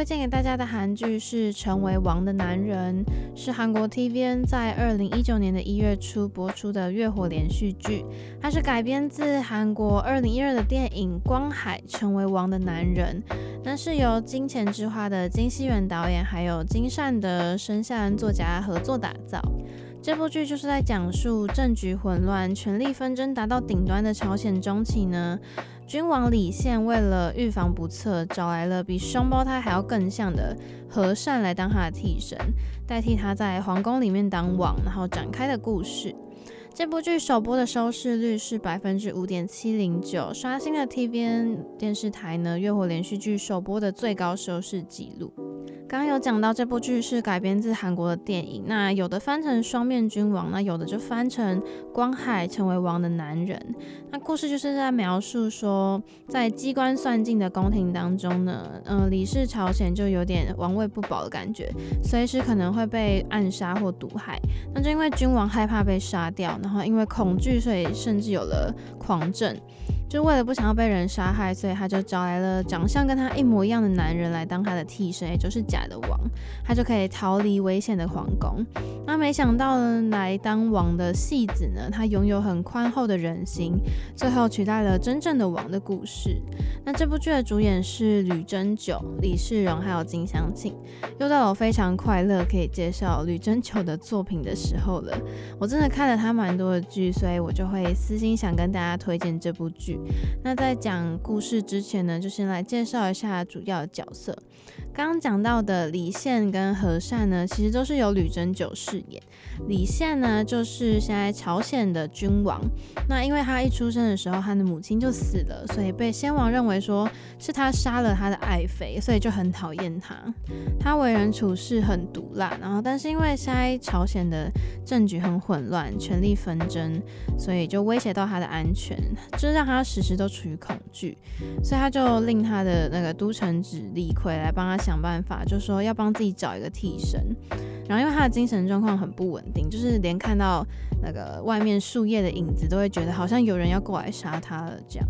推荐给大家的韩剧是《成为王的男人》，是韩国 TVN 在二零一九年的一月初播出的月火连续剧。它是改编自韩国二零一二的电影《光海成为王的男人》，那是由金钱之花的金熙元导演还有金善德、申夏恩作家合作打造。这部剧就是在讲述政局混乱、权力纷争达到顶端的朝鲜中期呢，君王李宪为了预防不测，找来了比双胞胎还要更像的和善来当他的替身，代替他在皇宫里面当王，然后展开的故事。这部剧首播的收视率是百分之五点七零九，刷新了 TVN 电视台呢月火连续剧首播的最高收视纪录。刚刚有讲到这部剧是改编自韩国的电影，那有的翻成双面君王，那有的就翻成光海成为王的男人。那故事就是在描述说，在机关算尽的宫廷当中呢，嗯、李氏朝鲜就有点王位不保的感觉，随时可能会被暗杀或毒害。那就因为君王害怕被杀掉，然后因为恐惧，所以甚至有了狂症。就为了不想要被人杀害，所以他就找来了长相跟他一模一样的男人来当他的替身，也就是假的王，他就可以逃离危险的皇宫。那没想到呢，来当王的戏子呢，他拥有很宽厚的人心，最后取代了真正的王的故事。那这部剧的主演是吕珍九、李世荣还有金相庆。又到了我非常快乐可以介绍吕珍九的作品的时候了。我真的看了他蛮很多的剧，所以我就会私心想跟大家推荐这部剧。那在讲故事之前呢，就先来介绍一下主要角色。刚刚讲到的李宪跟和善呢，其实都是由吕珍九饰演。李宪呢，就是现在朝鲜的君王。那因为他一出生的时候，他的母亲就死了，所以被先王认为说是他杀了他的爱妃，所以就很讨厌他。他为人处事很毒辣，然后但是因为现在朝鲜的政局很混乱，权力纷争，所以就威胁到他的安全，就是让他时时都处于恐惧，所以他就令他的那个都城指李逵来帮他想办法，就说要帮自己找一个替身。然后因为他的精神状况很不稳定，就是连看到那个外面树叶的影子，都会觉得好像有人要过来杀他了这样。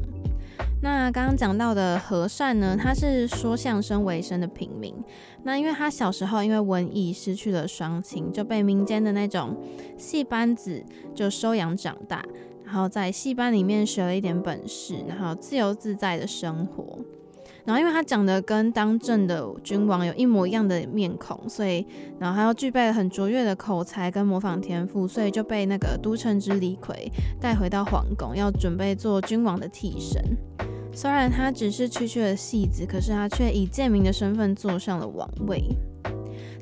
那刚刚讲到的和善呢，他是说相声为生的平民。那因为他小时候因为瘟疫失去了双亲，就被民间的那种戏班子就收养长大，然后在戏班里面学了一点本事，然后自由自在的生活。然后因为他长得跟当政的君王有一模一样的面孔，所以然后他又具备了很卓越的口才跟模仿天赋，所以就被那个都城之李逵带回到皇宫，要准备做君王的替身。虽然他只是区区的戏子，可是他却以贱民的身份坐上了王位。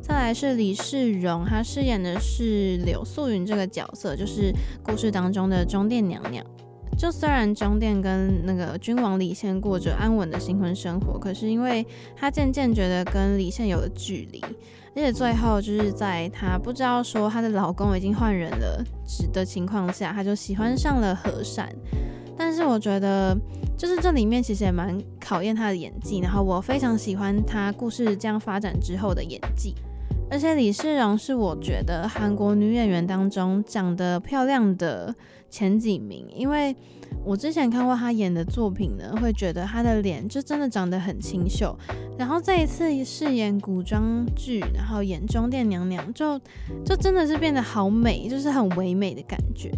再来是李世荣，他饰演的是柳素云这个角色，就是故事当中的中殿娘娘。就虽然中殿跟那个君王李宪过着安稳的新婚生活，可是因为他渐渐觉得跟李宪有了距离，而且最后就是在他不知道说他的老公已经换人了的情况下，他就喜欢上了和善。但是我觉得，就是这里面其实也蛮考验他的演技，然后我非常喜欢他故事这样发展之后的演技。而且李世荣是我觉得韩国女演员当中长得漂亮的前几名，因为我之前看过她演的作品呢，会觉得她的脸就真的长得很清秀。然后这一次饰演古装剧，然后演中殿娘娘，就就真的是变得好美，就是很唯美的感觉。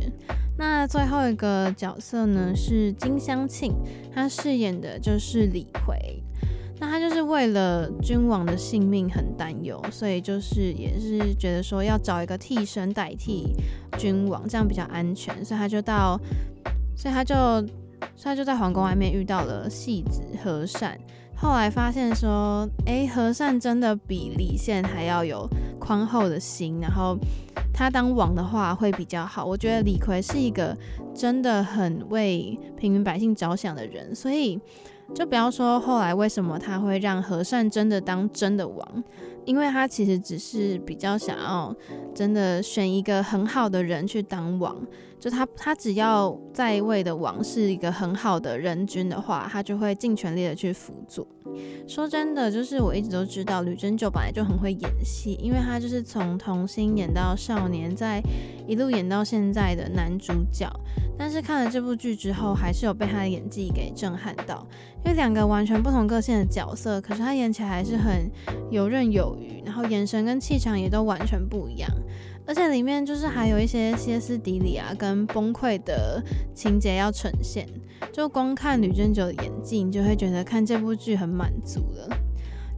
那最后一个角色呢是金相庆，她饰演的就是李逵。那他就是为了君王的性命很担忧，所以就是也是觉得说要找一个替身代替君王，这样比较安全，所以他就到，所以他就，所以他就在皇宫外面遇到了戏子和善，后来发现说，诶，和善真的比李宪还要有宽厚的心，然后他当王的话会比较好。我觉得李逵是一个真的很为平民百姓着想的人，所以。就不要说后来为什么他会让和善真的当真的王，因为他其实只是比较想要真的选一个很好的人去当王。就他，他只要在位的王是一个很好的人君的话，他就会尽全力的去辅佐。说真的，就是我一直都知道吕珍九本来就很会演戏，因为他就是从童星演到少年，在一路演到现在的男主角。但是看了这部剧之后，还是有被他的演技给震撼到，因为两个完全不同个性的角色，可是他演起来还是很游刃有余，然后眼神跟气场也都完全不一样，而且里面就是还有一些歇斯底里啊跟崩溃的情节要呈现，就光看吕俊九的演技，你就会觉得看这部剧很满足了。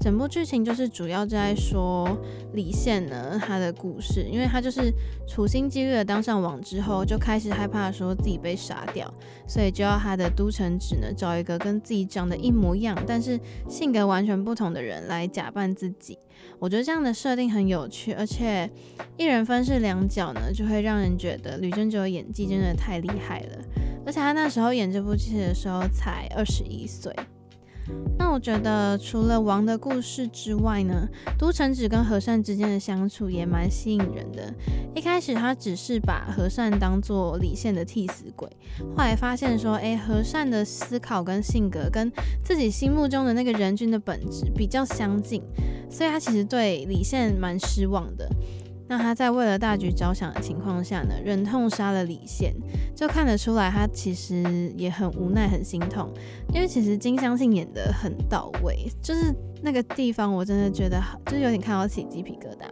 整部剧情就是主要在说李现呢，他的故事，因为他就是处心积虑的当上王之后，就开始害怕说自己被杀掉，所以就要他的都城子呢找一个跟自己长得一模一样，但是性格完全不同的人来假扮自己。我觉得这样的设定很有趣，而且一人分饰两角呢，就会让人觉得吕正九的演技真的太厉害了。而且他那时候演这部戏的时候才二十一岁。那我觉得除了王的故事之外呢，都城子跟和善之间的相处也蛮吸引人的。一开始他只是把和善当做李现的替死鬼，后来发现说，诶，和善的思考跟性格跟自己心目中的那个人君的本质比较相近，所以他其实对李现蛮失望的。那他在为了大局着想的情况下呢，忍痛杀了李现，就看得出来他其实也很无奈、很心痛。因为其实金相信演得很到位，就是那个地方我真的觉得，就是有点看到起鸡皮疙瘩。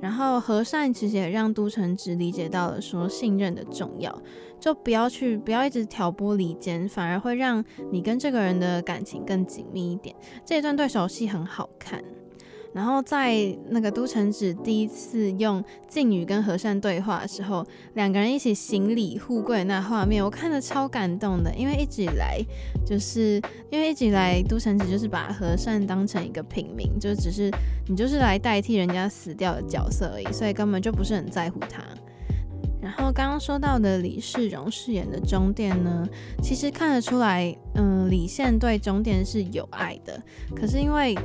然后和善其实也让都城子理解到了说信任的重要，就不要去不要一直挑拨离间，反而会让你跟这个人的感情更紧密一点。这一段对手戏很好看。然后在那个都城子第一次用敬语跟和善对话的时候，两个人一起行礼互跪那画面，我看得超感动的。因为一直以来，就是 因为一直以来都城子就是把和善当成一个平民，就只是你就是来代替人家死掉的角色而已，所以根本就不是很在乎他。然后刚刚说到的李世荣饰演的中殿呢，其实看得出来，嗯、李现对中殿是有爱的，可是因为。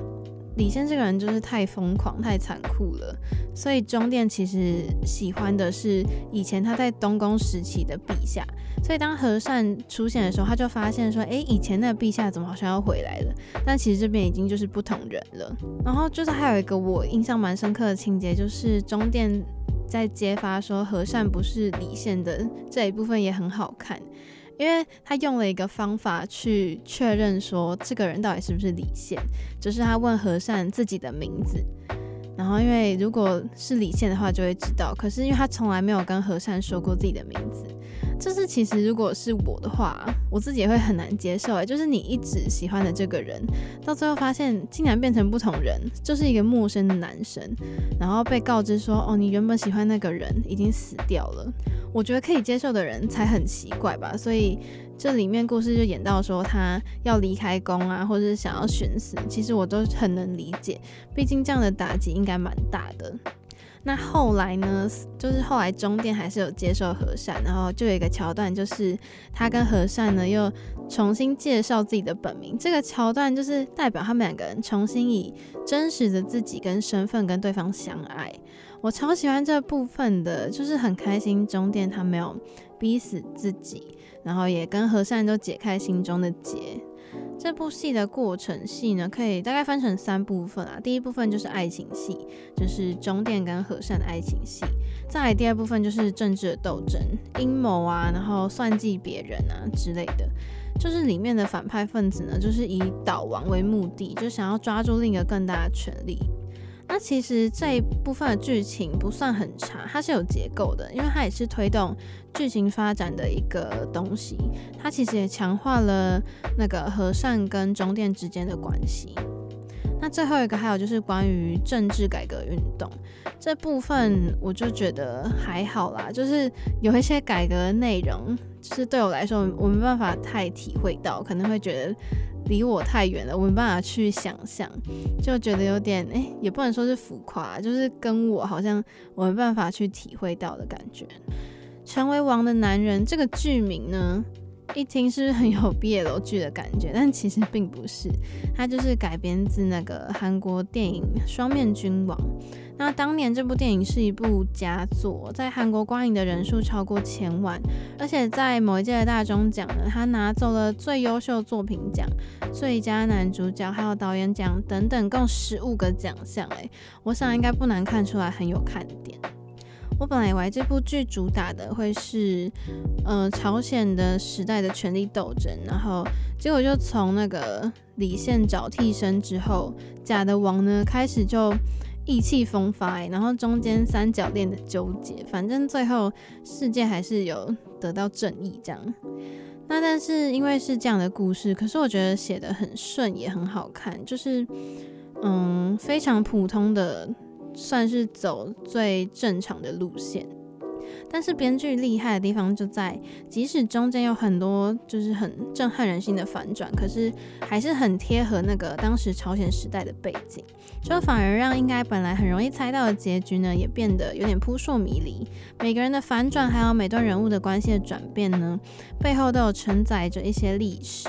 李现这个人就是太疯狂、太残酷了，所以中殿其实喜欢的是以前他在东宫时期的陛下。所以当和善出现的时候，他就发现说：“诶，以前那个陛下怎么好像要回来了？”但其实这边已经就是不同人了。然后就是还有一个我印象蛮深刻的情节，就是中殿在揭发说和善不是李现的这一部分也很好看。因为他用了一个方法去确认说这个人到底是不是李现，就是他问和善自己的名字，然后因为如果是李现的话就会知道，可是因为他从来没有跟和善说过自己的名字，就是其实如果是我的话，我自己也会很难接受诶，就是你一直喜欢的这个人，到最后发现竟然变成不同人，就是一个陌生的男生，然后被告知说哦，你原本喜欢那个人已经死掉了。我觉得可以接受的人才很奇怪吧，所以这里面故事就演到说他要离开宫啊，或者是想要寻死，其实我都很能理解，毕竟这样的打击应该蛮大的。那后来呢，就是后来中殿还是有接受和善，然后就有一个桥段，就是他跟和善呢又重新介绍自己的本名，这个桥段就是代表他们两个人重新以真实的自己跟身份跟对方相爱。我超喜欢这部分的，就是很开心中殿他没有逼死自己，然后也跟和善都解开心中的结。这部戏的过程戏呢，可以大概分成三部分啊。第一部分就是爱情戏，就是中点跟和善的爱情戏。再来第二部分就是政治的斗争、阴谋啊，然后算计别人啊之类的。就是里面的反派分子呢，就是以倒王为目的，就想要抓住另一个更大的权力。那其实这一部分的剧情不算很差，它是有结构的，因为它也是推动剧情发展的一个东西。它其实也强化了那个和善跟中殿之间的关系。那最后一个还有就是关于政治改革运动这部分，我就觉得还好啦，就是有一些改革内容，就是对我来说我没办法太体会到，可能会觉得。离我太远了，我没办法去想象，就觉得有点哎、也不能说是浮夸，就是跟我好像我没办法去体会到的感觉。成为王的男人这个剧名呢，一听是是很有 BL 剧的感觉？但其实并不是，它就是改编自那个韩国电影《双面君王》。那当年这部电影是一部佳作，在韩国观影的人数超过千万，而且在某一届的大钟奖呢，他拿走了最优秀作品奖、最佳男主角还有导演奖等等，共十五个奖项。诶，我想应该不难看出来很有看点。我本来以为这部剧主打的会是，呃，朝鲜的时代的权力斗争，然后结果就从那个李现找替身之后，假的王呢开始就意气风发，然后中间三角恋的纠结，反正最后世界还是有得到正义这样。那但是因为是这样的故事，可是我觉得写得很顺，也很好看，就是嗯，非常普通的。算是走最正常的路线，但是编剧厉害的地方就在，即使中间有很多就是很震撼人心的反转，可是还是很贴合那个当时朝鲜时代的背景，就反而让应该本来很容易猜到的结局呢，也变得有点扑朔迷离。每个人的反转，还有每段人物的关系的转变呢，背后都有承载着一些历史。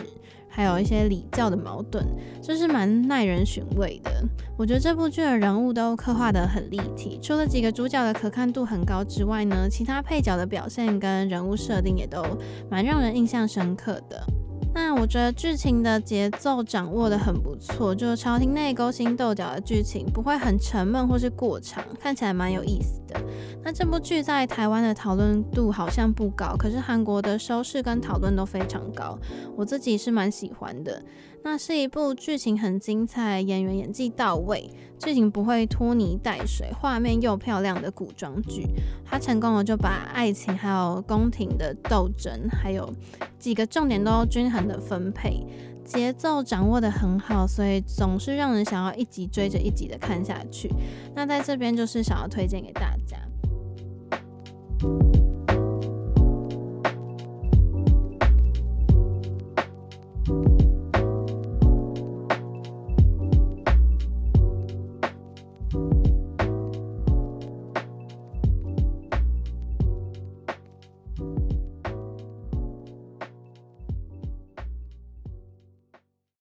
还有一些礼教的矛盾，这是蛮耐人寻味的。我觉得这部剧的人物都刻画得很立体，除了几个主角的可看度很高之外呢，其他配角的表现跟人物设定也都蛮让人印象深刻的。那我觉得剧情的节奏掌握得很不错，就朝廷内勾心斗角的剧情不会很沉闷或是过长，看起来蛮有意思的。那这部剧在台湾的讨论度好像不高，可是韩国的收视跟讨论都非常高，我自己是蛮喜欢的。那是一部剧情很精彩、演员演技到位、剧情不会拖泥带水、画面又漂亮的古装剧。它成功的就把爱情、还有宫廷的斗争，还有几个重点都均衡的分配，节奏掌握得很好，所以总是让人想要一集追着一集的看下去。那在这边就是想要推荐给大家。